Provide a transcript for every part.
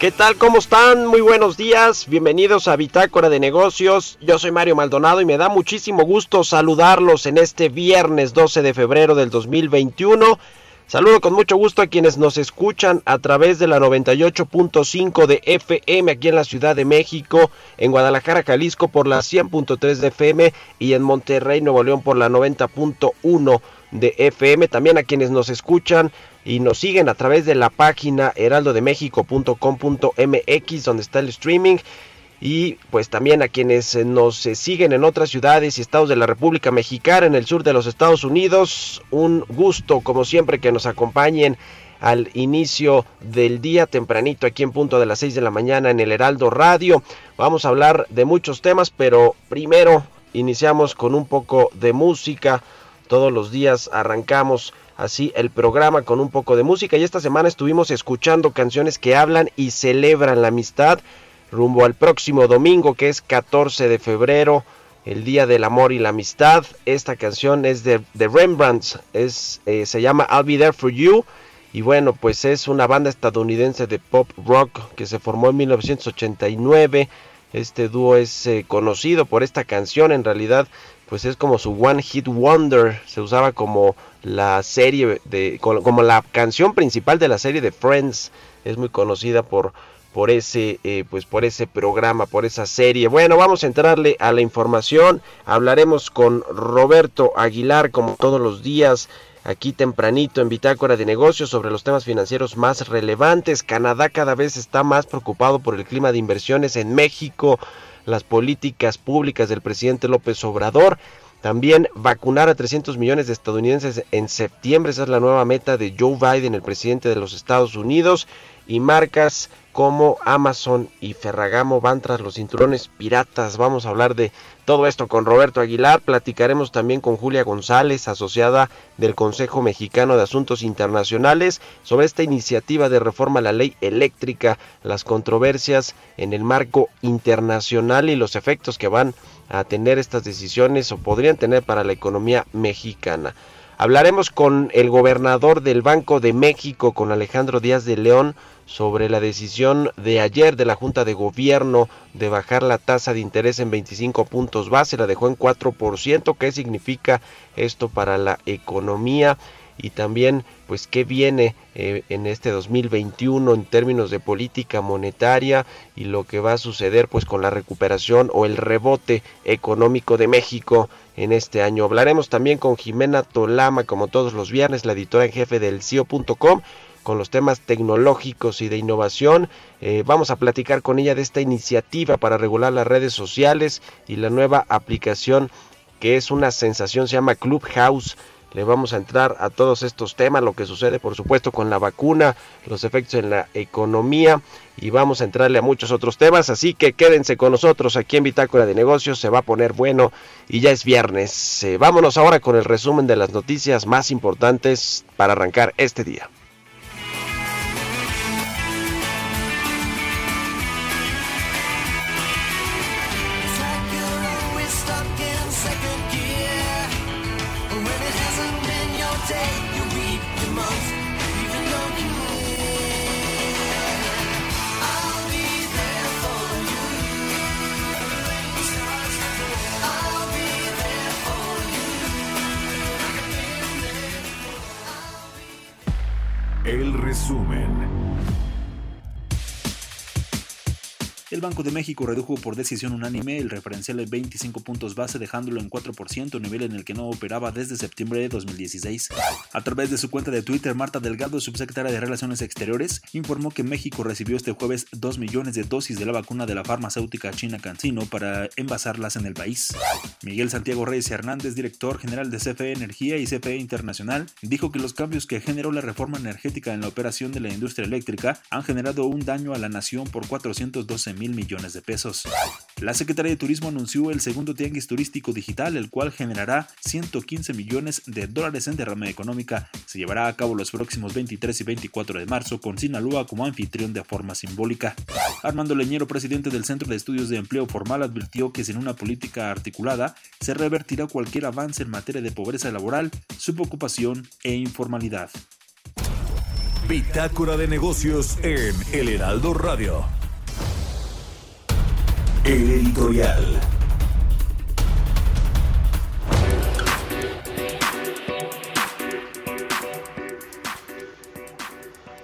¿Qué tal? ¿Cómo están? Muy buenos días. Bienvenidos a Bitácora de Negocios. Yo soy Mario Maldonado y me da muchísimo gusto saludarlos en este viernes 12 de febrero del 2021. Saludo con mucho gusto a quienes nos escuchan a través de la 98.5 de FM aquí en la Ciudad de México, en Guadalajara, Jalisco por la 100.3 de FM y en Monterrey, Nuevo León por la 90.1 de FM. También a quienes nos escuchan y nos siguen a través de la página heraldodemexico.com.mx donde está el streaming y pues también a quienes eh, nos eh, siguen en otras ciudades y estados de la República Mexicana en el sur de los Estados Unidos. Un gusto como siempre que nos acompañen al inicio del día tempranito aquí en punto de las 6 de la mañana en el Heraldo Radio. Vamos a hablar de muchos temas, pero primero iniciamos con un poco de música. Todos los días arrancamos así el programa con un poco de música y esta semana estuvimos escuchando canciones que hablan y celebran la amistad rumbo al próximo domingo que es 14 de febrero, el Día del Amor y la Amistad. Esta canción es de, de Rembrandt, es, eh, se llama I'll Be There For You. Y bueno, pues es una banda estadounidense de pop rock que se formó en 1989. Este dúo es eh, conocido por esta canción, en realidad pues es como su One Hit Wonder, se usaba como la serie de como la canción principal de la serie de Friends, es muy conocida por por ese eh, pues por ese programa por esa serie. Bueno vamos a entrarle a la información. Hablaremos con Roberto Aguilar como todos los días aquí tempranito en Bitácora de Negocios sobre los temas financieros más relevantes. Canadá cada vez está más preocupado por el clima de inversiones en México las políticas públicas del presidente López Obrador. También vacunar a 300 millones de estadounidenses en septiembre, esa es la nueva meta de Joe Biden, el presidente de los Estados Unidos, y marcas como Amazon y Ferragamo van tras los cinturones piratas. Vamos a hablar de todo esto con Roberto Aguilar. Platicaremos también con Julia González, asociada del Consejo Mexicano de Asuntos Internacionales, sobre esta iniciativa de reforma a la ley eléctrica, las controversias en el marco internacional y los efectos que van a tener estas decisiones o podrían tener para la economía mexicana. Hablaremos con el gobernador del Banco de México, con Alejandro Díaz de León, sobre la decisión de ayer de la Junta de Gobierno de bajar la tasa de interés en 25 puntos base, la dejó en 4%. ¿Qué significa esto para la economía? Y también pues qué viene eh, en este 2021 en términos de política monetaria y lo que va a suceder pues con la recuperación o el rebote económico de México en este año. Hablaremos también con Jimena Tolama como todos los viernes, la editora en jefe del CIO.com con los temas tecnológicos y de innovación. Eh, vamos a platicar con ella de esta iniciativa para regular las redes sociales y la nueva aplicación que es una sensación, se llama Clubhouse. Le vamos a entrar a todos estos temas, lo que sucede por supuesto con la vacuna, los efectos en la economía y vamos a entrarle a muchos otros temas, así que quédense con nosotros aquí en Bitácora de Negocios, se va a poner bueno y ya es viernes. Eh, vámonos ahora con el resumen de las noticias más importantes para arrancar este día. Resumen. El Banco de México redujo por decisión unánime el referencial de 25 puntos base dejándolo en 4%, nivel en el que no operaba desde septiembre de 2016. A través de su cuenta de Twitter, Marta Delgado, subsecretaria de Relaciones Exteriores, informó que México recibió este jueves 2 millones de dosis de la vacuna de la farmacéutica china CanSino para envasarlas en el país. Miguel Santiago Reyes Hernández, director general de CFE Energía y CFE Internacional, dijo que los cambios que generó la reforma energética en la operación de la industria eléctrica han generado un daño a la nación por 412 mil millones de pesos. La Secretaría de Turismo anunció el segundo tianguis turístico digital, el cual generará 115 millones de dólares en derrama económica. Se llevará a cabo los próximos 23 y 24 de marzo con Sinaloa como anfitrión de forma simbólica. Armando Leñero, presidente del Centro de Estudios de Empleo Formal, advirtió que sin una política articulada se revertirá cualquier avance en materia de pobreza laboral, subocupación e informalidad. Bitácora de negocios en El Heraldo Radio. El editorial.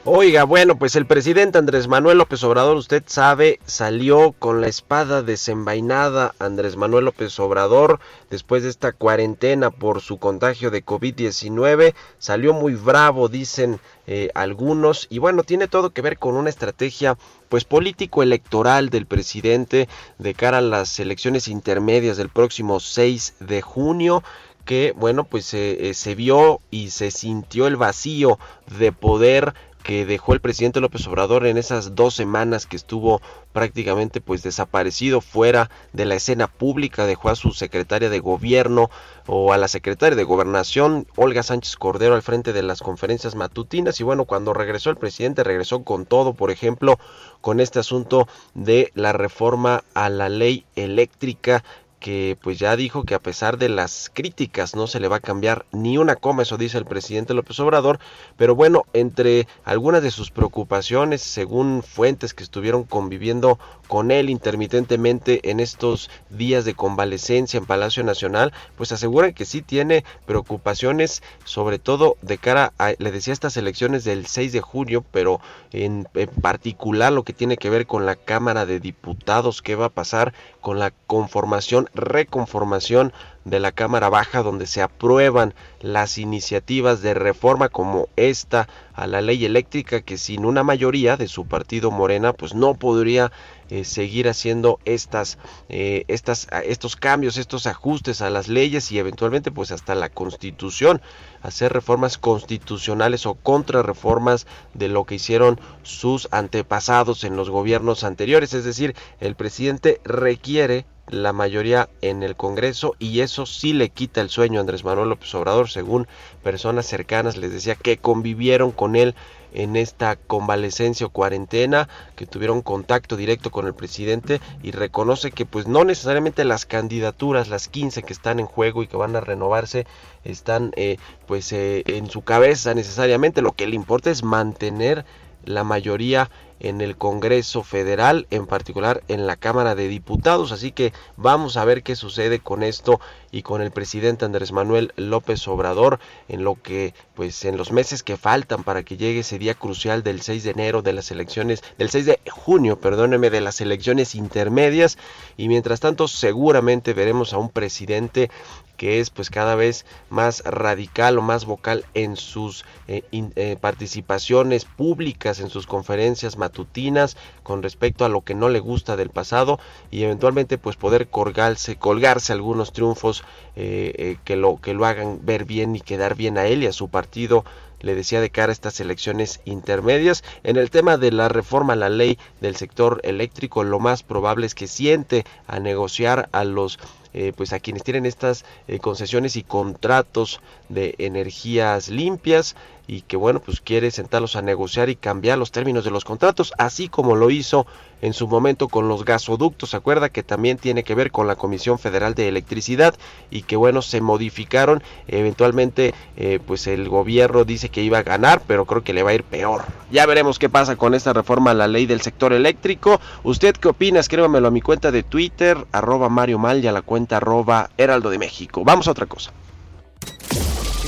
Oiga, bueno, pues el presidente Andrés Manuel López Obrador, usted sabe, salió con la espada desenvainada Andrés Manuel López Obrador después de esta cuarentena por su contagio de COVID-19. Salió muy bravo, dicen eh, algunos, y bueno, tiene todo que ver con una estrategia pues político electoral del presidente de cara a las elecciones intermedias del próximo 6 de junio que bueno pues eh, se vio y se sintió el vacío de poder que dejó el presidente López Obrador en esas dos semanas que estuvo prácticamente pues desaparecido fuera de la escena pública, dejó a su secretaria de gobierno o a la secretaria de gobernación Olga Sánchez Cordero al frente de las conferencias matutinas. Y bueno, cuando regresó el presidente regresó con todo, por ejemplo, con este asunto de la reforma a la ley eléctrica que pues ya dijo que a pesar de las críticas no se le va a cambiar ni una coma, eso dice el presidente López Obrador, pero bueno, entre algunas de sus preocupaciones, según fuentes que estuvieron conviviendo con él intermitentemente en estos días de convalecencia en Palacio Nacional, pues aseguran que sí tiene preocupaciones, sobre todo de cara a, le decía, estas elecciones del 6 de junio, pero en, en particular lo que tiene que ver con la Cámara de Diputados, qué va a pasar con la conformación, reconformación de la Cámara Baja donde se aprueban las iniciativas de reforma como esta a la ley eléctrica que sin una mayoría de su partido Morena pues no podría eh, seguir haciendo estas, eh, estas, estos cambios, estos ajustes a las leyes y eventualmente pues hasta la constitución, hacer reformas constitucionales o contrarreformas de lo que hicieron sus antepasados en los gobiernos anteriores. Es decir, el presidente requiere la mayoría en el Congreso y eso sí le quita el sueño a Andrés Manuel López Obrador, según personas cercanas les decía que convivieron con él en esta convalecencia o cuarentena, que tuvieron contacto directo con el presidente y reconoce que pues no necesariamente las candidaturas, las 15 que están en juego y que van a renovarse, están eh, pues eh, en su cabeza necesariamente, lo que le importa es mantener la mayoría en el Congreso Federal, en particular en la Cámara de Diputados. Así que vamos a ver qué sucede con esto. Y con el presidente Andrés Manuel López Obrador en lo que pues en los meses que faltan para que llegue ese día crucial del 6 de enero de las elecciones del 6 de junio, perdóneme, de las elecciones intermedias. Y mientras tanto seguramente veremos a un presidente que es pues cada vez más radical o más vocal en sus eh, eh, participaciones públicas, en sus conferencias matutinas con respecto a lo que no le gusta del pasado y eventualmente pues poder colgarse, colgarse algunos triunfos eh, que, lo, que lo hagan ver bien y quedar bien a él y a su partido le decía de cara a estas elecciones intermedias. En el tema de la reforma a la ley del sector eléctrico, lo más probable es que siente a negociar a los eh, pues a quienes tienen estas eh, concesiones y contratos de energías limpias y que bueno pues quiere sentarlos a negociar y cambiar los términos de los contratos así como lo hizo en su momento con los gasoductos. Se acuerda que también tiene que ver con la Comisión Federal de Electricidad y que bueno se modificaron. Eventualmente eh, pues el gobierno dice que iba a ganar pero creo que le va a ir peor. Ya veremos qué pasa con esta reforma a la ley del sector eléctrico. Usted qué opina escríbamelo a mi cuenta de Twitter arroba Mario Mal y a la cuenta arroba Heraldo de México. Vamos a otra cosa.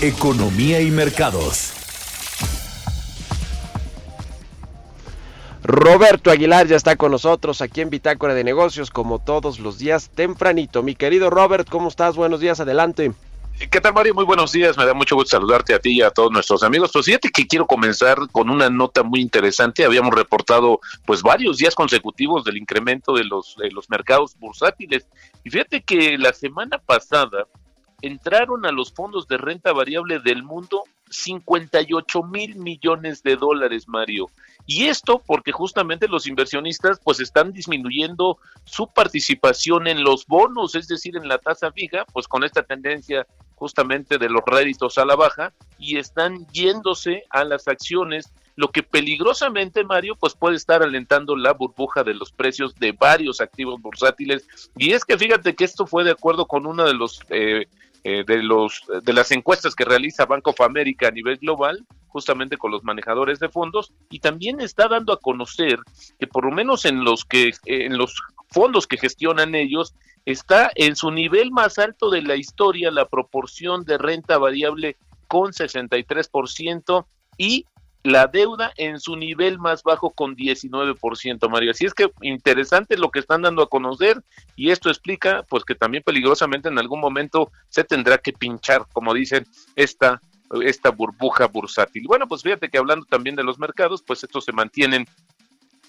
Economía y mercados. Roberto Aguilar ya está con nosotros aquí en Bitácora de Negocios, como todos los días tempranito. Mi querido Robert, ¿cómo estás? Buenos días, adelante. ¿Qué tal, Mario? Muy buenos días. Me da mucho gusto saludarte a ti y a todos nuestros amigos. Pues fíjate que quiero comenzar con una nota muy interesante. Habíamos reportado pues varios días consecutivos del incremento de los, de los mercados bursátiles. Y fíjate que la semana pasada entraron a los fondos de renta variable del mundo 58 mil millones de dólares, Mario. Y esto porque justamente los inversionistas pues están disminuyendo su participación en los bonos, es decir, en la tasa fija, pues con esta tendencia justamente de los réditos a la baja y están yéndose a las acciones, lo que peligrosamente, Mario, pues puede estar alentando la burbuja de los precios de varios activos bursátiles. Y es que fíjate que esto fue de acuerdo con uno de los eh, eh, de los de las encuestas que realiza Bank of America a nivel global, justamente con los manejadores de fondos y también está dando a conocer que por lo menos en los que en los fondos que gestionan ellos está en su nivel más alto de la historia la proporción de renta variable con 63% y la deuda en su nivel más bajo con 19%, Mario. Así es que interesante lo que están dando a conocer y esto explica pues que también peligrosamente en algún momento se tendrá que pinchar, como dicen, esta esta burbuja bursátil. Bueno, pues fíjate que hablando también de los mercados, pues estos se mantienen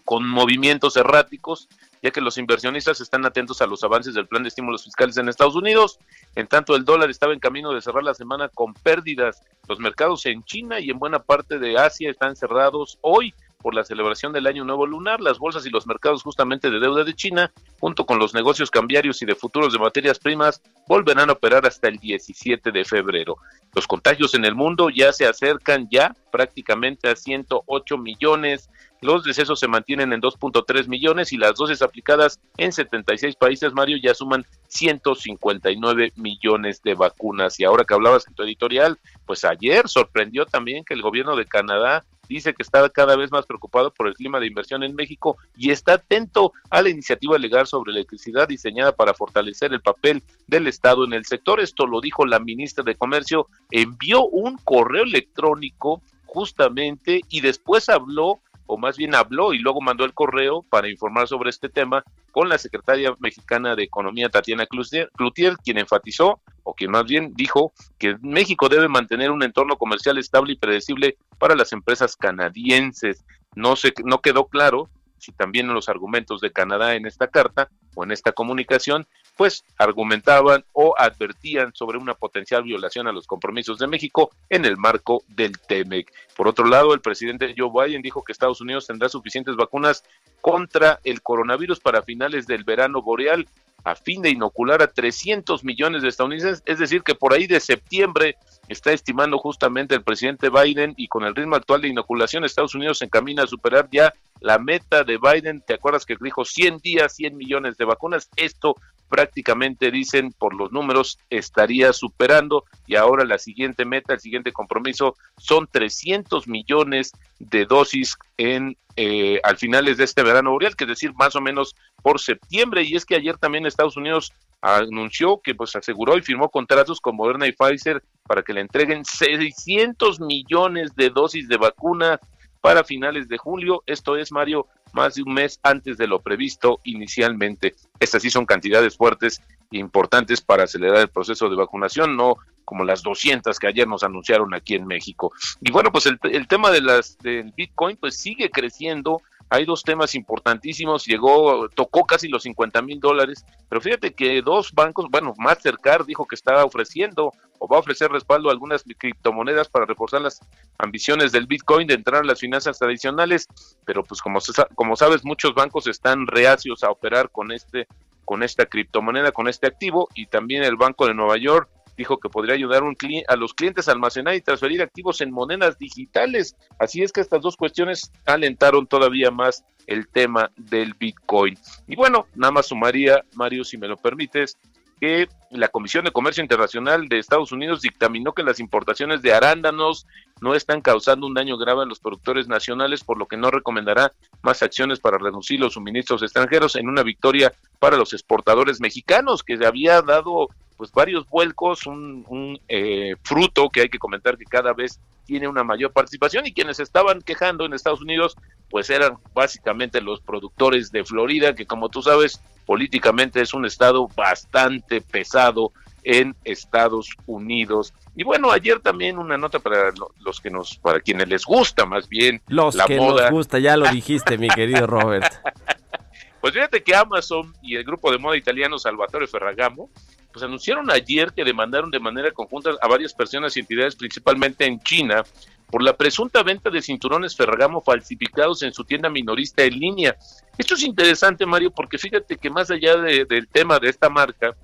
con movimientos erráticos, ya que los inversionistas están atentos a los avances del plan de estímulos fiscales en Estados Unidos. En tanto, el dólar estaba en camino de cerrar la semana con pérdidas. Los mercados en China y en buena parte de Asia están cerrados hoy por la celebración del Año Nuevo Lunar, las bolsas y los mercados justamente de deuda de China, junto con los negocios cambiarios y de futuros de materias primas, volverán a operar hasta el 17 de febrero. Los contagios en el mundo ya se acercan ya prácticamente a 108 millones, los decesos se mantienen en 2.3 millones y las dosis aplicadas en 76 países, Mario, ya suman 159 millones de vacunas. Y ahora que hablabas en tu editorial, pues ayer sorprendió también que el gobierno de Canadá dice que está cada vez más preocupado por el clima de inversión en México y está atento a la iniciativa legal sobre electricidad diseñada para fortalecer el papel del Estado en el sector. Esto lo dijo la ministra de Comercio, envió un correo electrónico justamente y después habló o más bien habló y luego mandó el correo para informar sobre este tema con la secretaria mexicana de Economía, Tatiana Cloutier, quien enfatizó, o quien más bien dijo, que México debe mantener un entorno comercial estable y predecible para las empresas canadienses. No, se, no quedó claro si también en los argumentos de Canadá en esta carta o en esta comunicación, pues argumentaban o advertían sobre una potencial violación a los compromisos de México en el marco del TEMEC. Por otro lado, el presidente Joe Biden dijo que Estados Unidos tendrá suficientes vacunas contra el coronavirus para finales del verano boreal a fin de inocular a 300 millones de estadounidenses, es decir, que por ahí de septiembre está estimando justamente el presidente Biden y con el ritmo actual de inoculación Estados Unidos se encamina a superar ya la meta de Biden, ¿te acuerdas que dijo 100 días, 100 millones de vacunas? Esto prácticamente dicen por los números estaría superando y ahora la siguiente meta, el siguiente compromiso son 300 millones de dosis en eh, al finales de este verano boreal, que es decir, más o menos por septiembre. Y es que ayer también Estados Unidos anunció que pues aseguró y firmó contratos con Moderna y Pfizer para que le entreguen 600 millones de dosis de vacuna para finales de julio. Esto es, Mario, más de un mes antes de lo previsto inicialmente. Estas sí son cantidades fuertes e importantes para acelerar el proceso de vacunación, no como las 200 que ayer nos anunciaron aquí en México. Y bueno, pues el, el tema de las del Bitcoin pues sigue creciendo hay dos temas importantísimos, llegó, tocó casi los 50 mil dólares, pero fíjate que dos bancos, bueno, Mastercard dijo que está ofreciendo o va a ofrecer respaldo a algunas criptomonedas para reforzar las ambiciones del Bitcoin de entrar a las finanzas tradicionales, pero pues como, como sabes, muchos bancos están reacios a operar con este con esta criptomoneda, con este activo, y también el Banco de Nueva York dijo que podría ayudar a los clientes a almacenar y transferir activos en monedas digitales. Así es que estas dos cuestiones alentaron todavía más el tema del Bitcoin. Y bueno, nada más sumaría, Mario, si me lo permites, que la Comisión de Comercio Internacional de Estados Unidos dictaminó que las importaciones de arándanos no están causando un daño grave a los productores nacionales, por lo que no recomendará más acciones para reducir los suministros extranjeros en una victoria para los exportadores mexicanos, que se había dado pues varios vuelcos, un, eh, fruto que hay que comentar que cada vez tiene una mayor participación y quienes estaban quejando en Estados Unidos pues eran básicamente los productores de Florida, que como tú sabes políticamente es un estado bastante pesado en Estados Unidos. Y bueno, ayer también una nota para los que nos, para quienes les gusta más bien los que nos gusta, ya lo dijiste, mi querido Robert. Pues fíjate que Amazon y el grupo de moda italiano Salvatore Ferragamo pues anunciaron ayer que demandaron de manera conjunta a varias personas y entidades, principalmente en China, por la presunta venta de cinturones Ferragamo falsificados en su tienda minorista en línea. Esto es interesante, Mario, porque fíjate que más allá del tema de esta marca,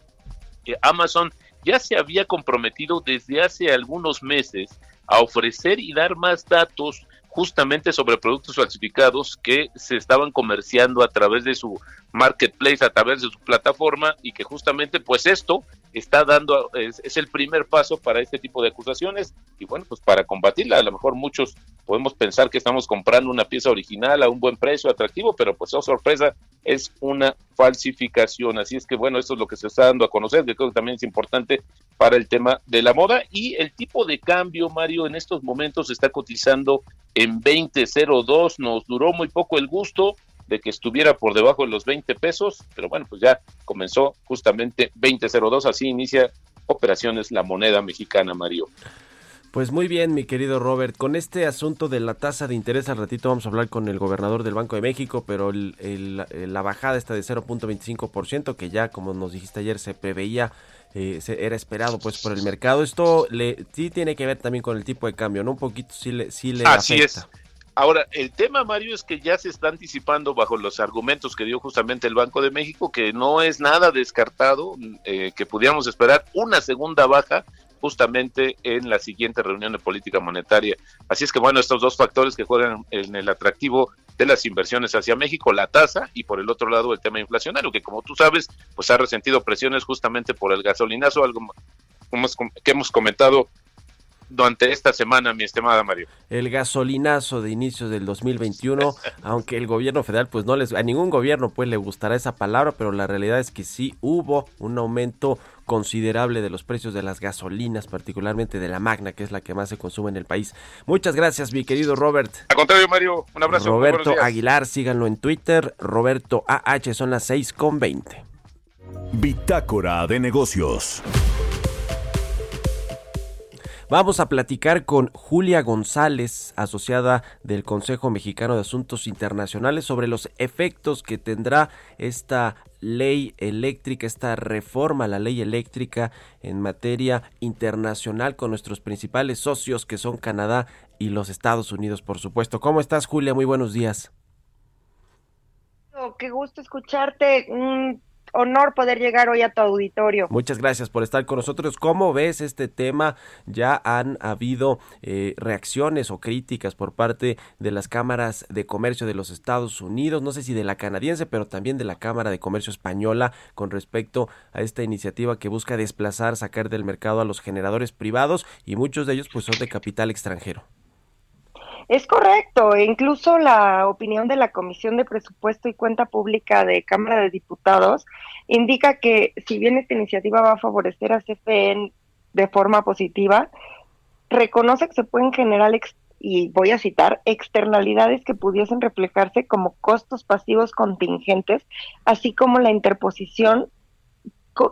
eh, Amazon ya se había comprometido desde hace algunos meses a ofrecer y dar más datos justamente sobre productos falsificados que se estaban comerciando a través de su marketplace, a través de su plataforma y que justamente pues esto está dando, es, es, el primer paso para este tipo de acusaciones y bueno, pues para combatirla, a lo mejor muchos podemos pensar que estamos comprando una pieza original a un buen precio, atractivo, pero pues oh sorpresa, es una falsificación, así es que bueno, esto es lo que se está dando a conocer, que creo que también es importante para el tema de la moda. Y el tipo de cambio, Mario, en estos momentos está cotizando en 20.02, nos duró muy poco el gusto, de que estuviera por debajo de los 20 pesos, pero bueno, pues ya comenzó justamente 20.02, así inicia operaciones la moneda mexicana, Mario. Pues muy bien, mi querido Robert. Con este asunto de la tasa de interés, al ratito vamos a hablar con el gobernador del Banco de México, pero la bajada está de 0.25%, que ya, como nos dijiste ayer, se preveía, eh, se, era esperado pues por el mercado. Esto le, sí tiene que ver también con el tipo de cambio, ¿no? Un poquito sí le, sí le Así es. Ahora, el tema, Mario, es que ya se está anticipando bajo los argumentos que dio justamente el Banco de México, que no es nada descartado, eh, que pudiéramos esperar una segunda baja justamente en la siguiente reunión de política monetaria. Así es que, bueno, estos dos factores que juegan en el atractivo de las inversiones hacia México, la tasa y por el otro lado el tema inflacionario, que como tú sabes, pues ha resentido presiones justamente por el gasolinazo, algo que hemos comentado durante esta semana, mi estimada Mario. El gasolinazo de inicios del 2021, aunque el gobierno federal, pues no les, a ningún gobierno pues le gustará esa palabra, pero la realidad es que sí hubo un aumento considerable de los precios de las gasolinas, particularmente de la Magna, que es la que más se consume en el país. Muchas gracias, mi querido Robert. Al contrario, Mario, un abrazo. Roberto Aguilar, síganlo en Twitter, Roberto AH, son las 6 con 20. Bitácora de negocios. Vamos a platicar con Julia González, asociada del Consejo Mexicano de Asuntos Internacionales, sobre los efectos que tendrá esta ley eléctrica, esta reforma a la ley eléctrica en materia internacional con nuestros principales socios que son Canadá y los Estados Unidos, por supuesto. ¿Cómo estás, Julia? Muy buenos días. Oh, qué gusto escucharte. Mm, honor poder llegar hoy a tu auditorio. Muchas gracias por estar con nosotros. ¿Cómo ves este tema? Ya han habido eh, reacciones o críticas por parte de las cámaras de comercio de los Estados Unidos, no sé si de la canadiense, pero también de la Cámara de Comercio española con respecto a esta iniciativa que busca desplazar, sacar del mercado a los generadores privados y muchos de ellos pues son de capital extranjero. Es correcto, e incluso la opinión de la Comisión de Presupuesto y Cuenta Pública de Cámara de Diputados indica que si bien esta iniciativa va a favorecer a CFE de forma positiva, reconoce que se pueden generar, y voy a citar, externalidades que pudiesen reflejarse como costos pasivos contingentes, así como la interposición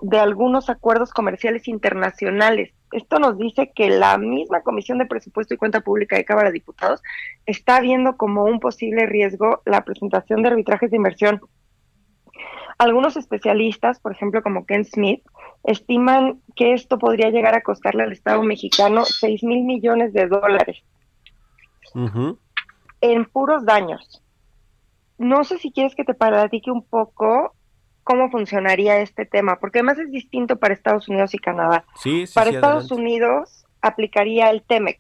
de algunos acuerdos comerciales internacionales. Esto nos dice que la misma Comisión de Presupuesto y Cuenta Pública de Cámara de Diputados está viendo como un posible riesgo la presentación de arbitrajes de inversión. Algunos especialistas, por ejemplo como Ken Smith, estiman que esto podría llegar a costarle al Estado mexicano 6 mil millones de dólares en puros daños. No sé si quieres que te platique un poco cómo funcionaría este tema, porque además es distinto para Estados Unidos y Canadá. Sí, para Estados Unidos aplicaría el TEMEC,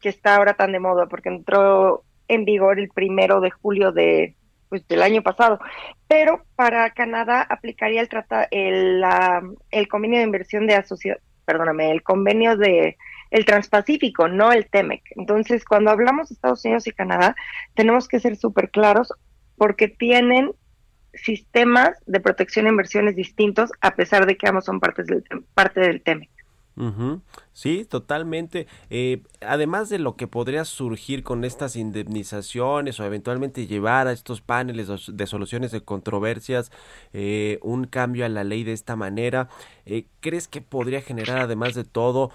que está ahora tan de moda, porque entró en vigor el primero de julio de pues del año pasado, pero para Canadá aplicaría el trata el, el convenio de inversión de asociación, perdóname, el convenio de el Transpacífico, no el TEMEC. Entonces, cuando hablamos de Estados Unidos y Canadá, tenemos que ser súper claros porque tienen sistemas de protección e inversiones distintos, a pesar de que ambos son partes del, parte del tema. Sí, totalmente. Eh, además de lo que podría surgir con estas indemnizaciones o eventualmente llevar a estos paneles de soluciones de controversias eh, un cambio a la ley de esta manera, eh, ¿crees que podría generar además de todo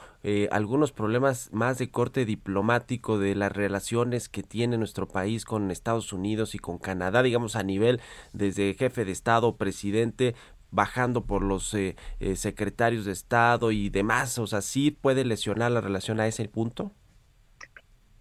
algunos problemas más de corte diplomático de las relaciones que tiene nuestro país con Estados Unidos y con Canadá, digamos a nivel desde jefe de Estado, presidente, bajando por los eh, eh, secretarios de Estado y demás? O sea, ¿sí puede lesionar la relación a ese punto?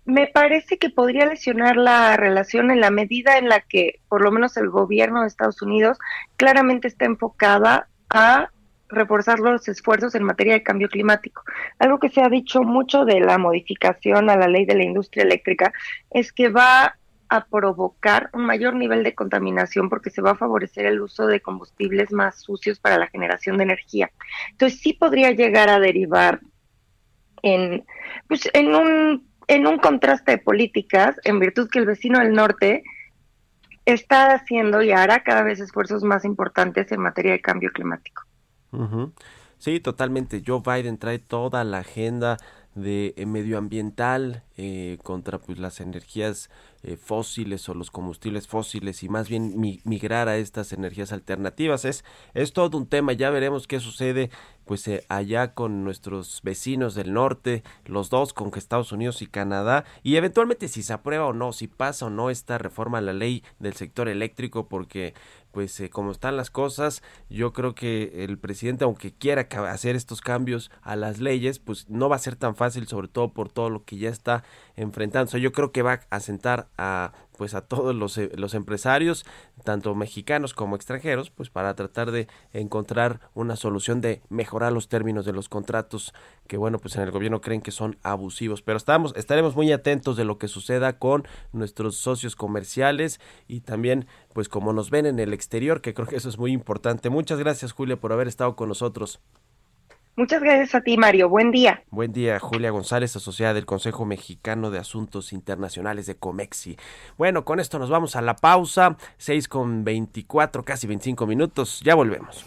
Me parece que podría lesionar la relación en la medida en la que, por lo menos, el gobierno de Estados Unidos claramente está enfocada a reforzar los esfuerzos en materia de cambio climático. Algo que se ha dicho mucho de la modificación a la ley de la industria eléctrica es que va a provocar un mayor nivel de contaminación porque se va a favorecer el uso de combustibles más sucios para la generación de energía. Entonces sí podría llegar a derivar en, pues, en, un, en un contraste de políticas en virtud que el vecino del norte está haciendo y hará cada vez esfuerzos más importantes en materia de cambio climático. Sí, totalmente. Joe Biden trae toda la agenda de eh, medioambiental eh, contra pues las energías eh, fósiles o los combustibles fósiles y más bien migrar a estas energías alternativas. Es es todo un tema ya veremos qué sucede pues allá con nuestros vecinos del norte los dos con Estados Unidos y Canadá y eventualmente si se aprueba o no si pasa o no esta reforma a la ley del sector eléctrico porque pues eh, como están las cosas, yo creo que el presidente, aunque quiera hacer estos cambios a las leyes, pues no va a ser tan fácil, sobre todo por todo lo que ya está enfrentando. yo creo que va a sentar a pues a todos los, eh, los empresarios, tanto mexicanos como extranjeros, pues para tratar de encontrar una solución de mejorar los términos de los contratos que bueno, pues en el gobierno creen que son abusivos, pero estamos estaremos muy atentos de lo que suceda con nuestros socios comerciales y también pues como nos ven en el exterior, que creo que eso es muy importante. Muchas gracias, Julia, por haber estado con nosotros. Muchas gracias a ti, Mario. Buen día. Buen día, Julia González, asociada del Consejo Mexicano de Asuntos Internacionales de Comexi. Bueno, con esto nos vamos a la pausa, 6 con 24, casi 25 minutos. Ya volvemos.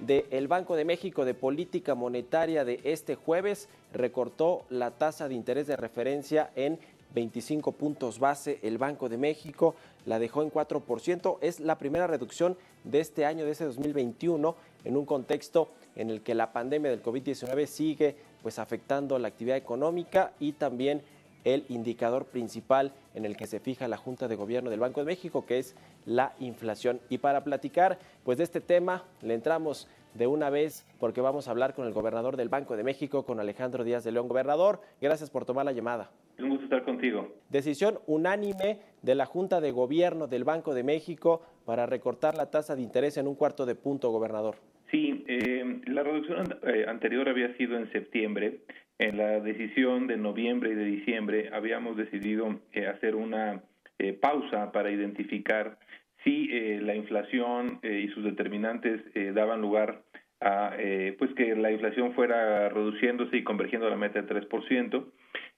del Banco de México de política monetaria de este jueves recortó la tasa de interés de referencia en 25 puntos base. El Banco de México la dejó en 4%. Es la primera reducción de este año, de ese 2021, en un contexto en el que la pandemia del COVID-19 sigue pues afectando la actividad económica y también el indicador principal en el que se fija la Junta de Gobierno del Banco de México, que es la inflación. Y para platicar pues de este tema, le entramos de una vez porque vamos a hablar con el gobernador del Banco de México, con Alejandro Díaz de León. Gobernador, gracias por tomar la llamada. Un gusto estar contigo. Decisión unánime de la Junta de Gobierno del Banco de México para recortar la tasa de interés en un cuarto de punto, gobernador. Sí, eh, la reducción eh, anterior había sido en septiembre. En la decisión de noviembre y de diciembre habíamos decidido eh, hacer una eh, pausa para identificar si eh, la inflación y sus determinantes daban lugar a pues que la inflación fuera reduciéndose y convergiendo a la meta del 3%.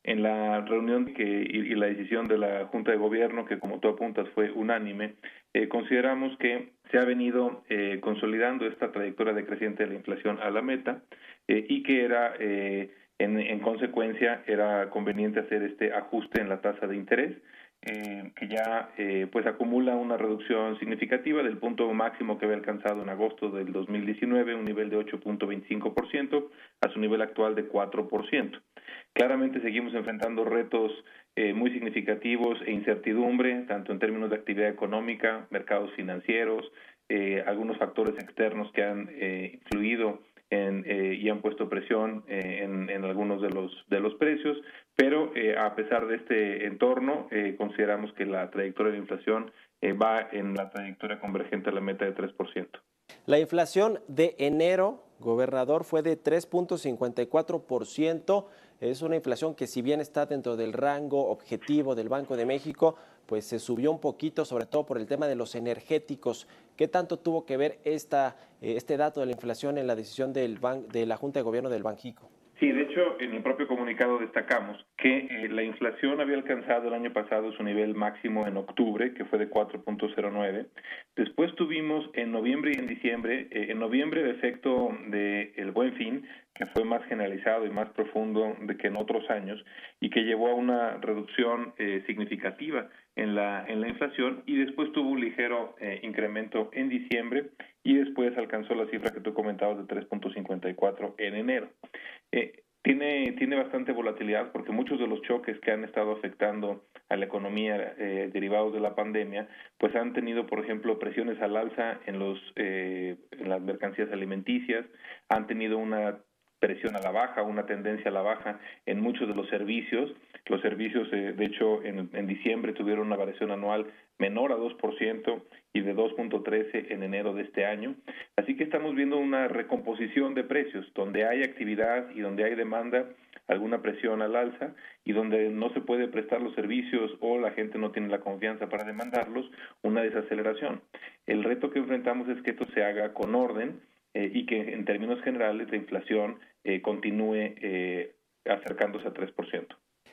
En la reunión que, y, la decisión de la Junta de Gobierno, que como tú apuntas fue unánime, consideramos que se ha venido consolidando esta trayectoria decreciente de la inflación a la meta y que era en, consecuencia, era conveniente hacer este ajuste en la tasa de interés, eh, que ya eh, pues acumula una reducción significativa del punto máximo que había alcanzado en agosto del 2019, un nivel de 8.25%, a su nivel actual de 4%. Claramente seguimos enfrentando retos eh, muy significativos e incertidumbre, tanto en términos de actividad económica, mercados financieros, algunos factores externos que han influido eh, y han puesto presión eh, en, algunos de los de los precios, pero eh, a pesar de este entorno consideramos que la trayectoria de inflación va en la trayectoria convergente a la meta de 3%. La inflación de enero, gobernador, fue de 3.54%. Es una inflación que si bien está dentro del rango objetivo del Banco de México, pues se subió un poquito, sobre todo por el tema de los energéticos. ¿Qué tanto tuvo que ver esta, eh, este dato de la inflación en la decisión del de la Junta de Gobierno del Banjico? Sí, de hecho, en el propio comunicado destacamos que eh, la inflación había alcanzado el año pasado su nivel máximo en octubre, que fue de 4.09. Después tuvimos en noviembre y en diciembre, eh, en noviembre de efecto del el buen fin, que fue más generalizado y más profundo de que en otros años y que llevó a una reducción significativa en la, en la inflación y después tuvo un ligero incremento en diciembre y después alcanzó la cifra que tú comentabas de 3.54 en enero. Eh, tiene, tiene bastante volatilidad porque muchos de los choques que han estado afectando a la economía eh, derivados de la pandemia, pues han tenido, por ejemplo, presiones al alza en, los, eh, en las mercancías alimenticias, han tenido una presión a la baja, una tendencia a la baja en muchos de los servicios. Los servicios, eh, de hecho, en, diciembre tuvieron una variación anual menor a 2% y de 2.13 en enero de este año. Así que estamos viendo una recomposición de precios, donde hay actividad y donde hay demanda, alguna presión al alza y donde no se puede prestar los servicios o la gente no tiene la confianza para demandarlos, una desaceleración. El reto que enfrentamos es que esto se haga con orden eh, y que en términos generales la inflación eh, continúe eh, acercándose a 3%.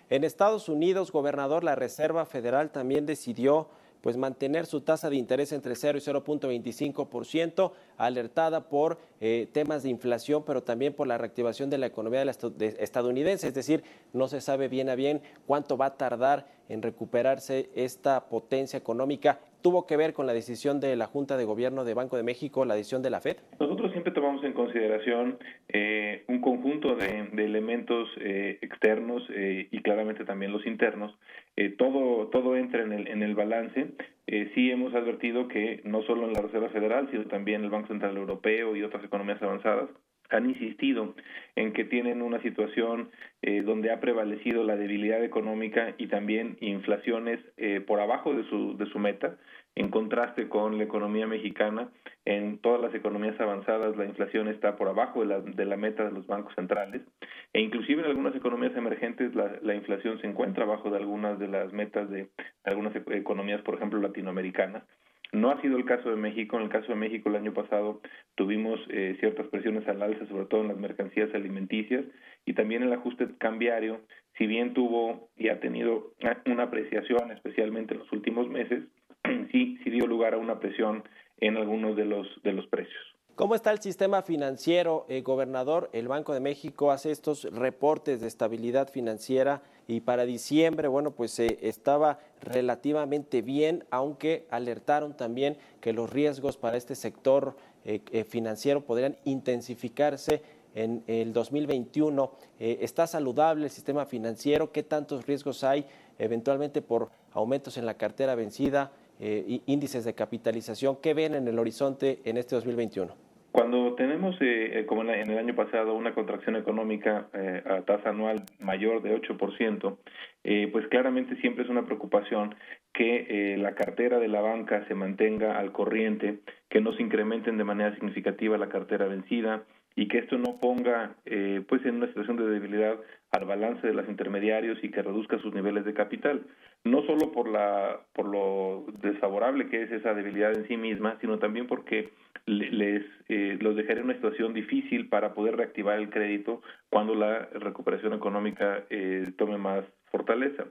En Estados Unidos, gobernador, la Reserva Federal también decidió pues mantener su tasa de interés entre 0 y 0.25%, alertada por temas de inflación, pero también por la reactivación de la economía estadounidense. Es decir, no se sabe bien a bien cuánto va a tardar en recuperarse esta potencia económica tuvo que ver con la decisión de la Junta de Gobierno de Banco de México, la decisión de la FED? Nosotros siempre tomamos en consideración eh, un conjunto de, elementos eh, externos eh, y claramente también los internos. todo, todo entra en el, en el balance. sí hemos advertido que no solo en la Reserva Federal, sino también el Banco Central Europeo y otras economías avanzadas han insistido en que tienen una situación eh, donde ha prevalecido la debilidad económica y también inflaciones eh, por abajo de su, de su meta, en contraste con la economía mexicana. En todas las economías avanzadas la inflación está por abajo de la, de la meta de los bancos centrales e inclusive en algunas economías emergentes la, la inflación se encuentra abajo de algunas de las metas de algunas economías, por ejemplo, latinoamericanas. No ha sido el caso de México. En el caso de México, el año pasado tuvimos eh, ciertas presiones al alza, sobre todo en las mercancías alimenticias, y también el ajuste cambiario, si bien tuvo y ha tenido una apreciación, especialmente en los últimos meses, sí, sí dio lugar a una presión en algunos de los, de los precios. ¿Cómo está el sistema financiero, eh, gobernador? El Banco de México hace estos reportes de estabilidad financiera y para diciembre, bueno, pues eh, estaba relativamente bien, aunque alertaron también que los riesgos para este sector eh, eh, financiero podrían intensificarse en el 2021. Eh, ¿Está saludable el sistema financiero? ¿Qué tantos riesgos hay eventualmente por aumentos en la cartera vencida, índices de capitalización? ¿Qué ven en el horizonte en este 2021? Cuando tenemos, eh, eh, como en, el año pasado, una contracción económica eh, a tasa anual mayor de 8%, eh, pues claramente siempre es una preocupación que eh, la cartera de la banca se mantenga al corriente, que no se incrementen de manera significativa la cartera vencida y que esto no ponga pues en una situación de debilidad al balance de los intermediarios y que reduzca sus niveles de capital. No solo por la por lo desfavorable que es esa debilidad en sí misma sino también porque le- les eh, los dejaría en una situación difícil para poder reactivar el crédito cuando la recuperación económica eh, tome más fortaleza.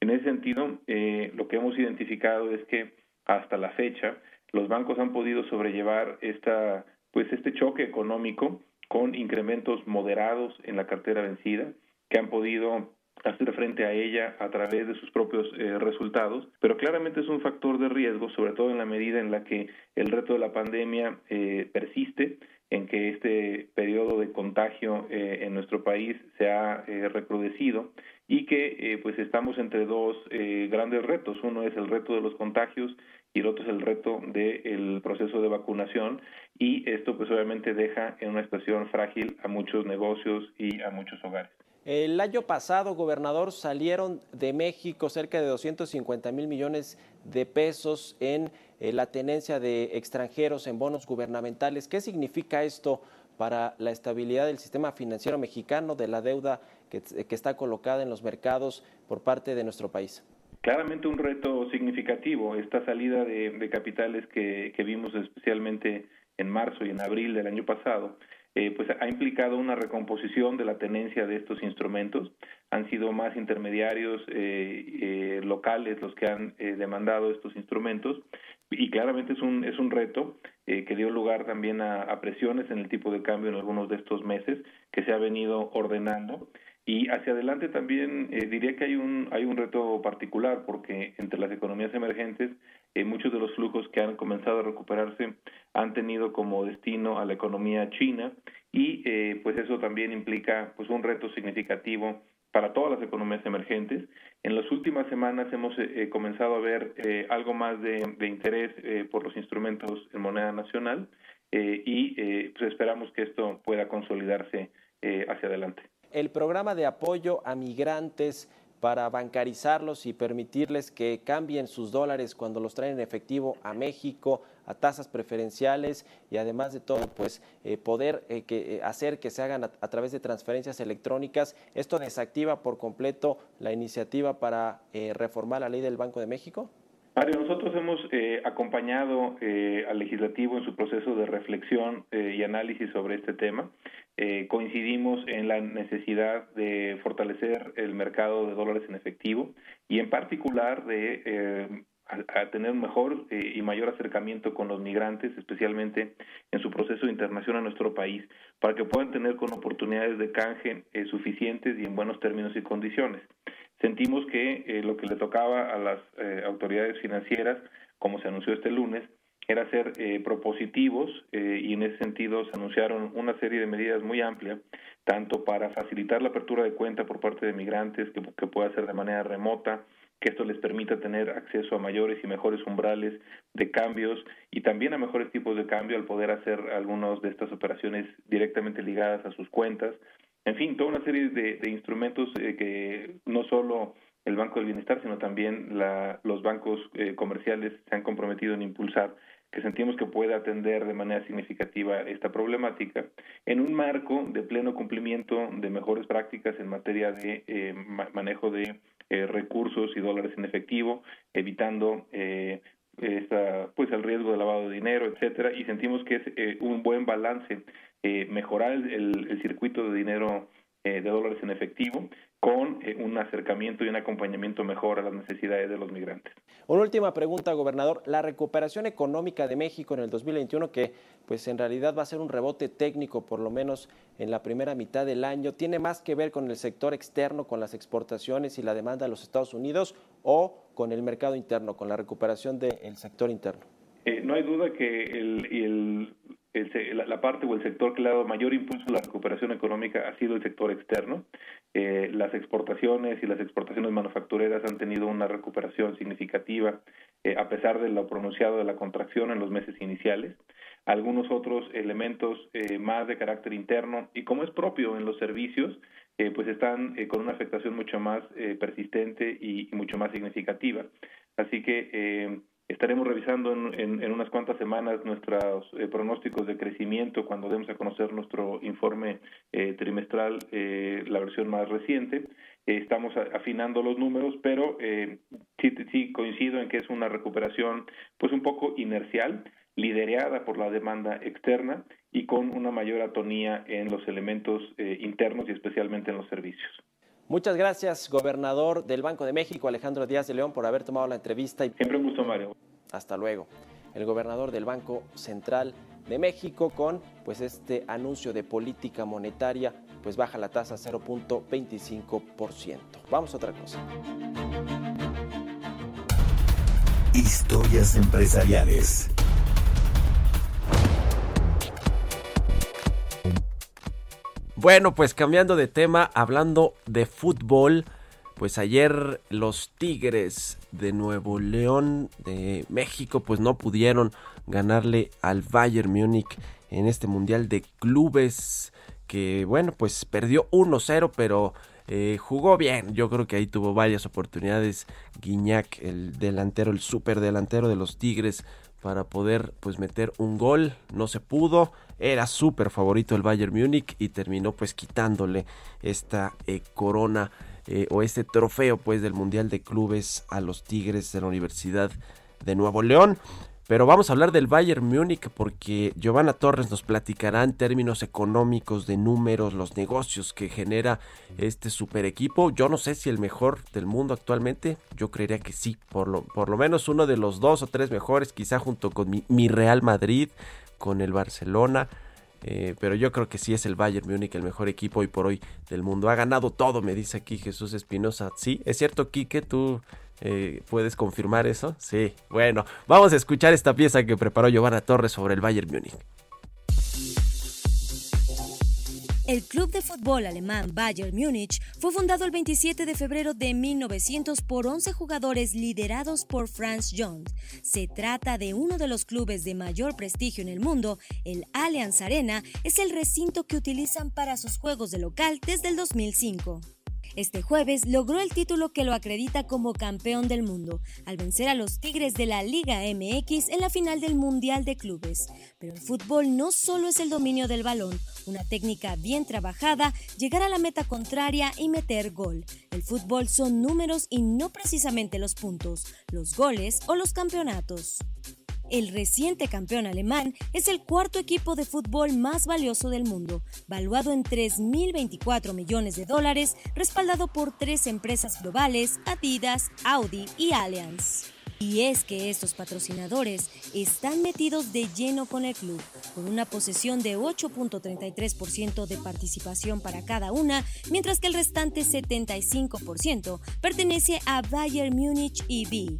En ese sentido eh, lo que hemos identificado es que hasta la fecha los bancos han podido sobrellevar esta pues este choque económico con incrementos moderados en la cartera vencida que han podido hacer frente a ella a través de sus propios eh, resultados, pero claramente es un factor de riesgo, sobre todo en la medida en la que el reto de la pandemia eh, persiste, en que este periodo de contagio eh, en nuestro país se ha eh, recrudecido y que eh, pues estamos entre dos eh, grandes retos. Uno es el reto de los contagios y el otro es el reto del proceso de vacunación y esto pues obviamente deja en una situación frágil a muchos negocios y a muchos hogares. El año pasado, gobernador, salieron de México cerca de 250 mil millones de pesos en eh, la tenencia de extranjeros en bonos gubernamentales. ¿Qué significa esto para la estabilidad del sistema financiero mexicano, de la deuda que, está colocada en los mercados por parte de nuestro país? Claramente un reto significativo, esta salida de, capitales que vimos especialmente en marzo y en abril del año pasado, eh, pues ha implicado una recomposición de la tenencia de estos instrumentos. Han sido más intermediarios eh, eh, locales los que han demandado estos instrumentos y claramente es un es un reto que dio lugar también a, a presiones en el tipo de cambio en algunos de estos meses que se ha venido ordenando y hacia adelante también diría que hay un hay un reto particular porque entre las economías emergentes eh, muchos de los flujos que han comenzado a recuperarse han tenido como destino a la economía china y eh, pues eso también implica pues un reto significativo para todas las economías emergentes. En las últimas semanas hemos eh, eh, comenzado a ver algo más de, de interés por los instrumentos en moneda nacional y pues esperamos que esto pueda consolidarse hacia adelante. El programa de apoyo a migrantes para bancarizarlos y permitirles que cambien sus dólares cuando los traen en efectivo a México a tasas preferenciales y además de todo pues eh, poder eh, eh, hacer que se hagan a, través de transferencias electrónicas esto desactiva por completo la iniciativa para eh, reformar la ley del Banco de México Mario, nosotros hemos eh, acompañado eh, al legislativo en su proceso de reflexión y análisis sobre este tema. Eh, coincidimos en la necesidad de fortalecer el mercado de dólares en efectivo y en particular de eh, tener mejor eh, y mayor acercamiento con los migrantes, especialmente en su proceso de internación a nuestro país, para que puedan tener con oportunidades de canje eh, suficientes y en buenos términos y condiciones. Sentimos que eh, lo que le tocaba a las autoridades financieras, como se anunció este lunes, era ser eh, propositivos eh, y en ese sentido se anunciaron una serie de medidas muy amplias, tanto para facilitar la apertura de cuenta por parte de migrantes, que, que pueda ser de manera remota, que esto les permita tener acceso a mayores y mejores umbrales de cambios y también a mejores tipos de cambio al poder hacer algunas de estas operaciones directamente ligadas a sus cuentas. En fin, toda una serie de, de instrumentos eh, que no solo el Banco del Bienestar, sino también la, los bancos eh, comerciales se han comprometido en impulsar, que sentimos que puede atender de manera significativa esta problemática en un marco de pleno cumplimiento de mejores prácticas en materia de eh, manejo de eh, recursos y dólares en efectivo, evitando eh, pues el riesgo de lavado de dinero, etcétera, y sentimos que es eh, un buen balance eh, mejorar el, el, circuito de dinero de dólares en efectivo con eh, un acercamiento y un acompañamiento mejor a las necesidades de los migrantes. Una última pregunta, gobernador. La recuperación económica de México en el 2021, que pues en realidad va a ser un rebote técnico, por lo menos en la primera mitad del año, ¿tiene más que ver con el sector externo, con las exportaciones y la demanda de los Estados Unidos o con el mercado interno, con la recuperación del sector interno? Eh, no hay duda que el, el, la parte o el sector que le ha dado mayor impulso a la recuperación económica ha sido el sector externo. Eh, las exportaciones y las exportaciones manufactureras han tenido una recuperación significativa eh, a pesar de lo pronunciado de la contracción en los meses iniciales. Algunos otros elementos eh, más de carácter interno y como es propio en los servicios, pues están con una afectación mucho más persistente y, y, mucho más significativa. Así que Estaremos revisando en, en, unas cuantas semanas nuestros eh, pronósticos de crecimiento cuando demos a conocer nuestro informe eh, trimestral, eh, la versión más reciente. estamos afinando los números, pero sí, sí coincido en que es una recuperación pues un poco inercial, liderada por la demanda externa y con una mayor atonía en los elementos internos y especialmente en los servicios. Muchas gracias, gobernador del Banco de México, Alejandro Díaz de León, por haber tomado la entrevista. Y... Siempre un gusto, Mario. Hasta luego. El gobernador del Banco Central de México con pues este anuncio de política monetaria, pues baja la tasa 0.25%. Vamos a otra cosa. Historias empresariales. Bueno, pues cambiando de tema, hablando de fútbol, pues ayer los Tigres de Nuevo León de México pues no pudieron ganarle al Bayern Múnich en este Mundial de Clubes que bueno pues perdió 1-0 pero eh, jugó bien, yo creo que ahí tuvo varias oportunidades Guiñac, el delantero, el super delantero de los Tigres para poder pues meter un gol, no se pudo, era súper favorito el Bayern Múnich y terminó pues quitándole esta eh, corona eh, o este trofeo pues del Mundial de Clubes a los Tigres de la Universidad de Nuevo León. Pero vamos a hablar del Bayern Múnich porque Giovanna Torres nos platicará en términos económicos de números, los negocios que genera este super equipo. Yo no sé si el mejor del mundo actualmente, yo creería que sí, por lo, por lo menos uno de los dos o tres mejores, quizá junto con mi, Real Madrid, con el Barcelona. Eh, pero yo creo que sí es el Bayern Múnich el mejor equipo hoy por hoy del mundo. Ha ganado todo, me dice aquí Jesús Espinosa. Sí, es cierto, Quique, tú eh, ¿Puedes confirmar eso? Sí. Bueno, vamos a escuchar esta pieza que preparó Giovanna Torres sobre el Bayern Múnich. El club de fútbol alemán Bayern Múnich fue fundado el 27 de febrero de 1900 por 11 jugadores liderados por Franz Jones. Se trata de uno de los clubes de mayor prestigio en el mundo. El Allianz Arena es el recinto que utilizan para sus juegos de local desde el 2005. Este jueves logró el título que lo acredita como campeón del mundo, al vencer a los Tigres de la Liga MX en la final del Mundial de Clubes. Pero el fútbol no solo es el dominio del balón, una técnica bien trabajada, llegar a la meta contraria y meter gol. El fútbol son números y no precisamente los puntos, los goles o los campeonatos. El reciente campeón alemán es el cuarto equipo de fútbol más valioso del mundo, valuado en 3.024 millones de dólares, respaldado por tres empresas globales, Adidas, Audi y Allianz. Y es que estos patrocinadores están metidos de lleno con el club, con una posesión de 8.33% de participación para cada una, mientras que el restante 75% pertenece a Bayern Múnich EV.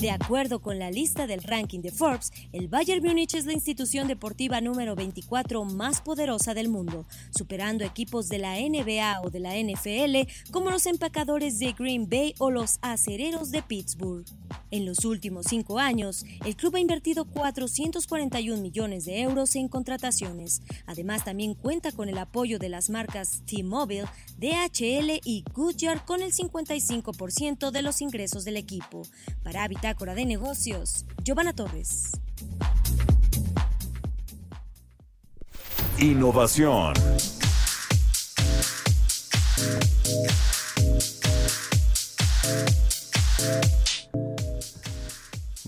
De acuerdo con la lista del ranking de Forbes, el Bayern Múnich es la institución deportiva número 24 más poderosa del mundo, superando equipos de la NBA o de la NFL como los empacadores de Green Bay o los acereros de Pittsburgh. En los últimos cinco años, el club ha invertido 441 millones de euros en contrataciones. Además, también cuenta con el apoyo de las marcas T-Mobile, DHL y Goodyear con el 55% de los ingresos del equipo. Para Bitácora de Negocios, Giovanna Torres. Innovación.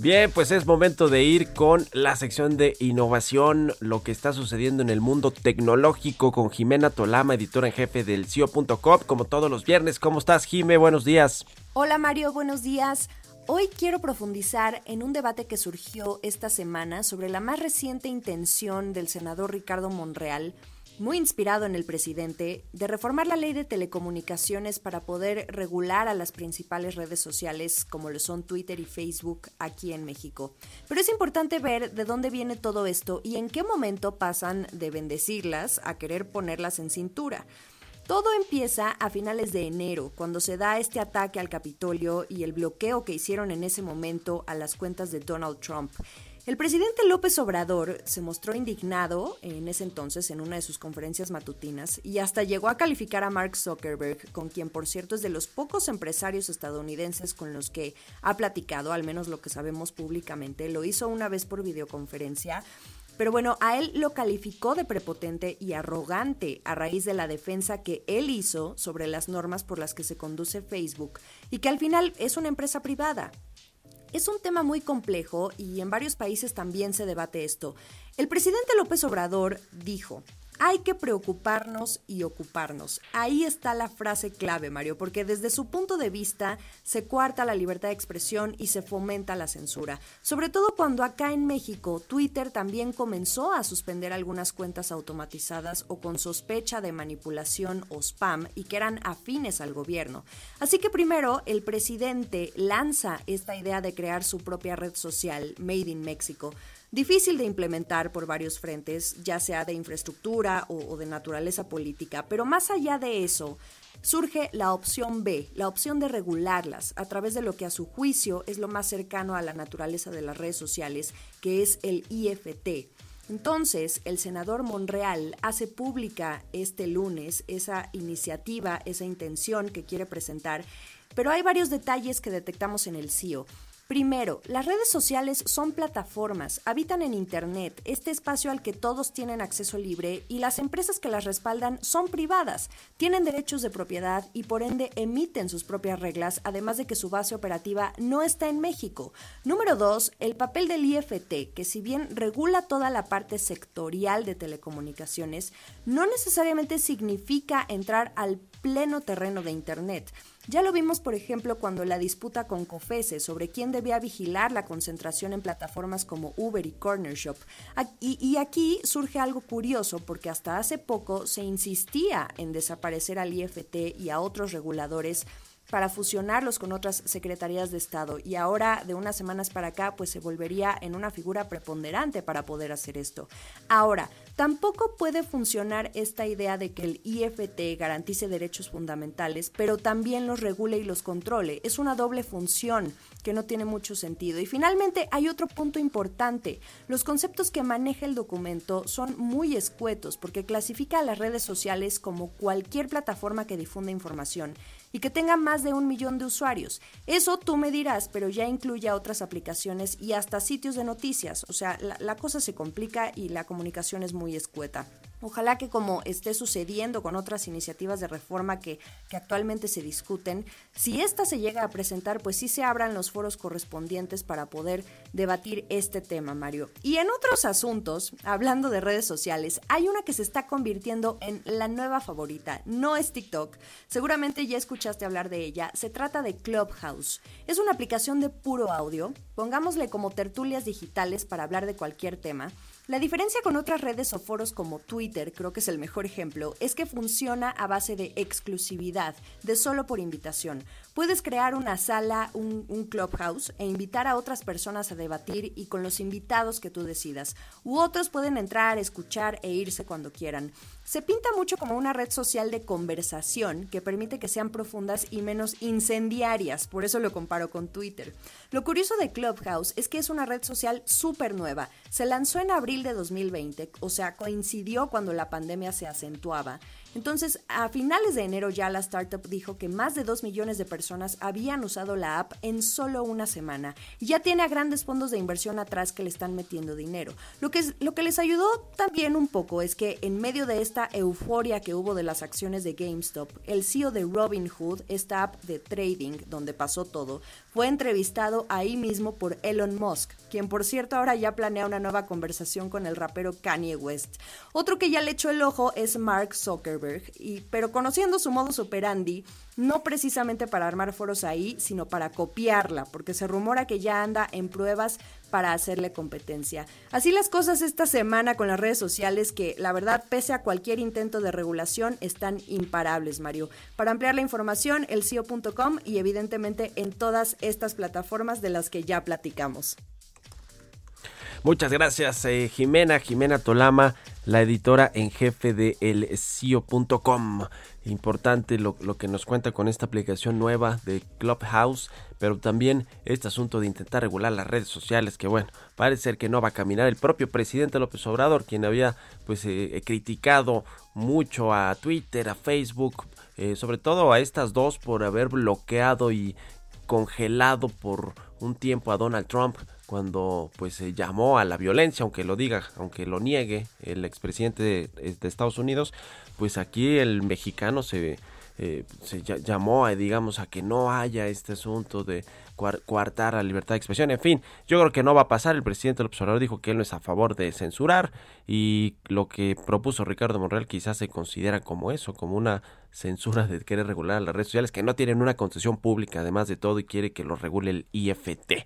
Bien, pues es momento de ir con la sección de innovación, lo que está sucediendo en el mundo tecnológico con Jimena Tolama, editora en jefe del CIO.com, como todos los viernes. ¿Cómo estás, Jime? Buenos días. Hola, Mario, buenos días. Hoy quiero profundizar en un debate que surgió esta semana sobre la más reciente intención del senador Ricardo Monreal muy inspirado en el presidente, de reformar la ley de telecomunicaciones para poder regular a las principales redes sociales como lo son Twitter y Facebook aquí en México. Pero es importante ver de dónde viene todo esto y en qué momento pasan de bendecirlas a querer ponerlas en cintura. Todo empieza a finales de enero, cuando se da este ataque al Capitolio y el bloqueo que hicieron en ese momento a las cuentas de Donald Trump. El presidente López Obrador se mostró indignado en ese entonces en una de sus conferencias matutinas y hasta llegó a calificar a Mark Zuckerberg, con quien por cierto es de los pocos empresarios estadounidenses con los que ha platicado, al menos lo que sabemos públicamente. Lo hizo una vez por videoconferencia. Pero bueno, a él lo calificó de prepotente y arrogante a raíz de la defensa que él hizo sobre las normas por las que se conduce Facebook y que al final es una empresa privada. Es un tema muy complejo y en varios países también se debate esto. El presidente López Obrador dijo, hay que preocuparnos y ocuparnos. Ahí está la frase clave, Mario, porque desde su punto de vista se cuarta la libertad de expresión y se fomenta la censura. Sobre todo cuando acá en México Twitter también comenzó a suspender algunas cuentas automatizadas o con sospecha de manipulación o spam y que eran afines al gobierno. Así que primero el presidente lanza esta idea de crear su propia red social, Made in Mexico difícil de implementar por varios frentes, ya sea de infraestructura o, de naturaleza política, pero más allá de eso, surge la opción B, la opción de regularlas a través de lo que a su juicio es lo más cercano a la naturaleza de las redes sociales, que es el IFT. Entonces, el senador Monreal hace pública este lunes esa iniciativa, esa intención que quiere presentar, pero hay varios detalles que detectamos en el CIO. Primero, las redes sociales son plataformas, habitan en Internet, este espacio al que todos tienen acceso libre y las empresas que las respaldan son privadas, tienen derechos de propiedad y por ende emiten sus propias reglas, además de que su base operativa no está en México. Número dos, el papel del IFT, que si bien regula toda la parte sectorial de telecomunicaciones, no necesariamente significa entrar al pleno terreno de Internet. Ya lo vimos, por ejemplo, cuando la disputa con COFESE sobre quién debía vigilar la concentración en plataformas como Uber y Corner Shop. Y, y, aquí surge algo curioso, porque hasta hace poco se insistía en desaparecer al IFT y a otros reguladores para fusionarlos con otras secretarías de Estado y ahora de unas semanas para acá pues se volvería en una figura preponderante para poder hacer esto. Ahora, tampoco puede funcionar esta idea de que el IFT garantice derechos fundamentales, pero también los regule y los controle. Es una doble función que no tiene mucho sentido. Y finalmente hay otro punto importante. Los conceptos que maneja el documento son muy escuetos porque clasifica a las redes sociales como cualquier plataforma que difunde información y que tenga más de un millón de usuarios. Eso tú me dirás, pero ya incluye a otras aplicaciones y hasta sitios de noticias. O sea, la, la cosa se complica y la comunicación es muy escueta. Ojalá que como esté sucediendo con otras iniciativas de reforma que, que, actualmente se discuten, si esta se llega a presentar, pues sí se abran los foros correspondientes para poder debatir este tema, Mario. Y en otros asuntos, hablando de redes sociales, hay una que se está convirtiendo en la nueva favorita. No es TikTok. Seguramente ya escuchaste hablar de ella. Se trata de Clubhouse. Es una aplicación de puro audio. Pongámosle como tertulias digitales para hablar de cualquier tema la diferencia con otras redes o foros como Twitter, creo que es el mejor ejemplo, es que funciona a base de exclusividad, de solo por invitación. Puedes crear una sala, un, clubhouse e invitar a otras personas a debatir y con los invitados que tú decidas. U otros pueden entrar, escuchar e irse cuando quieran. Se pinta mucho como una red social de conversación que permite que sean profundas y menos incendiarias, por eso lo comparo con Twitter. Lo curioso de Clubhouse es que es una red social súper nueva. Se lanzó en abril de 2020, o sea, coincidió cuando la pandemia se acentuaba Entonces, a finales de enero ya la startup dijo que más de 2 millones de personas habían usado la app en solo una semana y ya tiene a grandes fondos de inversión atrás que le están metiendo dinero. Lo que, lo que les ayudó también un poco es que en medio de esta euforia que hubo de las acciones de GameStop, el CEO de Robinhood, esta app de trading donde pasó todo, fue entrevistado ahí mismo por Elon Musk, quien por cierto ahora ya planea una nueva conversación con el rapero Kanye West. Otro que ya le echó el ojo es Mark Zuckerberg, y, pero conociendo su modus operandi, no precisamente para armar foros ahí, sino para copiarla, porque se rumora que ya anda en pruebas para hacerle competencia. Así las cosas esta semana con las redes sociales que la verdad pese a cualquier intento de regulación están imparables, Mario. Para ampliar la información, el CIO.com y evidentemente en todas estas plataformas de las que ya platicamos. Muchas gracias, eh, Jimena, Jimena Tolama, la editora en jefe de elcio.com. Importante lo, lo, que nos cuenta con esta aplicación nueva de Clubhouse, pero también este asunto de intentar regular las redes sociales, que bueno, parece ser que no va a caminar. El propio presidente López Obrador, quien había pues eh, criticado mucho a Twitter, a Facebook, eh, sobre todo a estas dos por haber bloqueado y congelado por un tiempo a Donald Trump cuando pues se llamó a la violencia, aunque lo diga, aunque lo niegue el expresidente de, de Estados Unidos, pues aquí el mexicano se, eh, se llamó a, digamos, a que no haya este asunto de coartar la libertad de expresión. En fin, yo creo que no va a pasar. El presidente del observador dijo que él no es a favor de censurar y lo que propuso Ricardo Monreal quizás se considera como eso, como una censura de querer regular las redes sociales que no tienen una concesión pública además de todo y quiere que lo regule el IFT.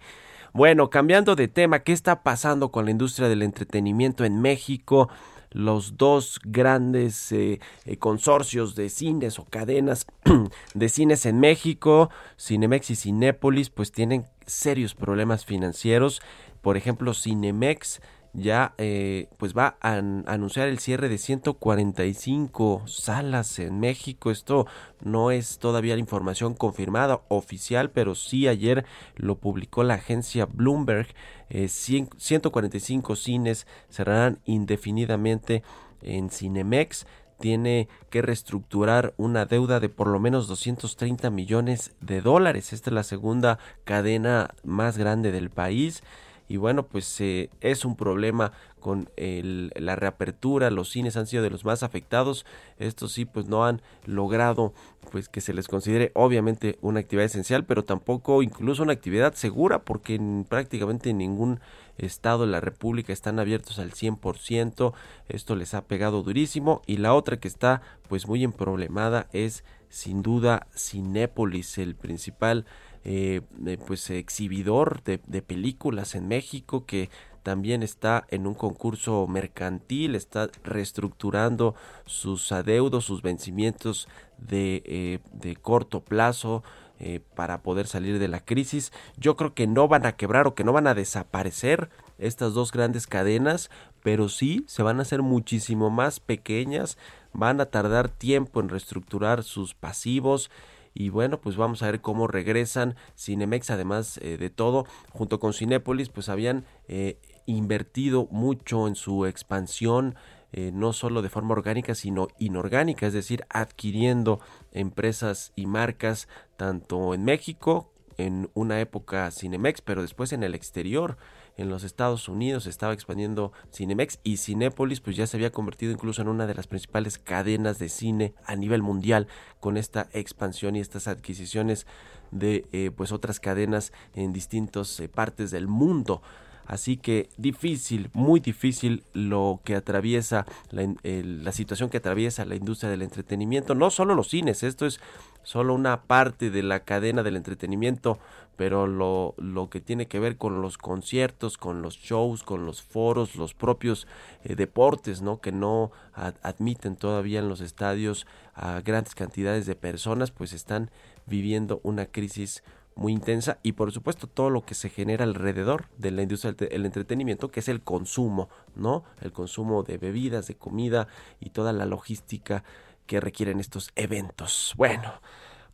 Bueno, cambiando de tema, ¿qué está pasando con la industria del entretenimiento en México? Los dos grandes eh, eh, consorcios de cines o cadenas de cines en México, Cinemex y Cinépolis, pues tienen serios problemas financieros. Por ejemplo, Cinemex ya eh, pues va a anunciar el cierre de 145 salas en México. Esto no es todavía la información confirmada oficial, pero sí ayer lo publicó la agencia Bloomberg. 145 eh, cines cerrarán indefinidamente en Cinemex tiene que reestructurar una deuda de por lo menos 230 millones de dólares. Esta es la segunda cadena más grande del país y bueno pues eh, es un problema con la reapertura los cines han sido de los más afectados estos sí pues no han logrado pues que se les considere obviamente una actividad esencial pero tampoco incluso una actividad segura porque en prácticamente ningún estado de la república están abiertos al 100% esto les ha pegado durísimo y la otra que está pues muy emproblemada es sin duda Cinépolis el principal eh, pues exhibidor de, películas en México que también está en un concurso mercantil, está reestructurando sus adeudos, sus vencimientos de, eh, de corto plazo eh, para poder salir de la crisis. Yo creo que no van a quebrar o que no van a desaparecer estas dos grandes cadenas, pero sí se van a hacer muchísimo más pequeñas, van a tardar tiempo en reestructurar sus pasivos, y bueno pues vamos a ver cómo regresan. Cinemex además eh, de todo junto con Cinépolis pues habían eh, invertido mucho en su expansión eh, no solo de forma orgánica sino inorgánica es decir adquiriendo empresas y marcas tanto en México en una época Cinemex pero después en el exterior en los Estados Unidos estaba expandiendo Cinemex y Cinépolis pues ya se había convertido incluso en una de las principales cadenas de cine a nivel mundial con esta expansión y estas adquisiciones de eh, pues otras cadenas en distintas eh, partes del mundo. Así que difícil, muy difícil lo que atraviesa la, la, situación que atraviesa la industria del entretenimiento. No solo los cines, esto es solo una parte de la cadena del entretenimiento pero lo, lo que tiene que ver con los conciertos, con los shows, con los foros, los propios eh, deportes, ¿no? Que no admiten todavía en los estadios a grandes cantidades de personas, pues están viviendo una crisis muy intensa y por supuesto todo lo que se genera alrededor de la industria del entretenimiento que es el consumo, ¿no? El consumo de bebidas, de comida y toda la logística que requieren estos eventos. Bueno,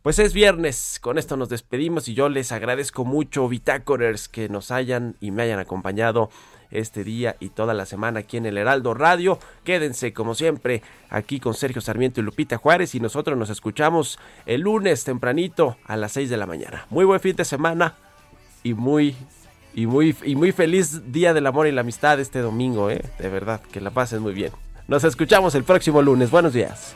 Pues es viernes, con esto nos despedimos y yo les agradezco mucho, Bitácorers, que nos hayan y me hayan acompañado este día y toda la semana aquí en el Heraldo Radio. Quédense como siempre aquí con Sergio Sarmiento y Lupita Juárez y nosotros nos escuchamos el lunes tempranito a las 6 de la mañana. Muy buen fin de semana y muy y muy y muy feliz día del amor y la amistad este domingo, ¿eh? De verdad, que la pasen muy bien. Nos escuchamos el próximo lunes. Buenos días.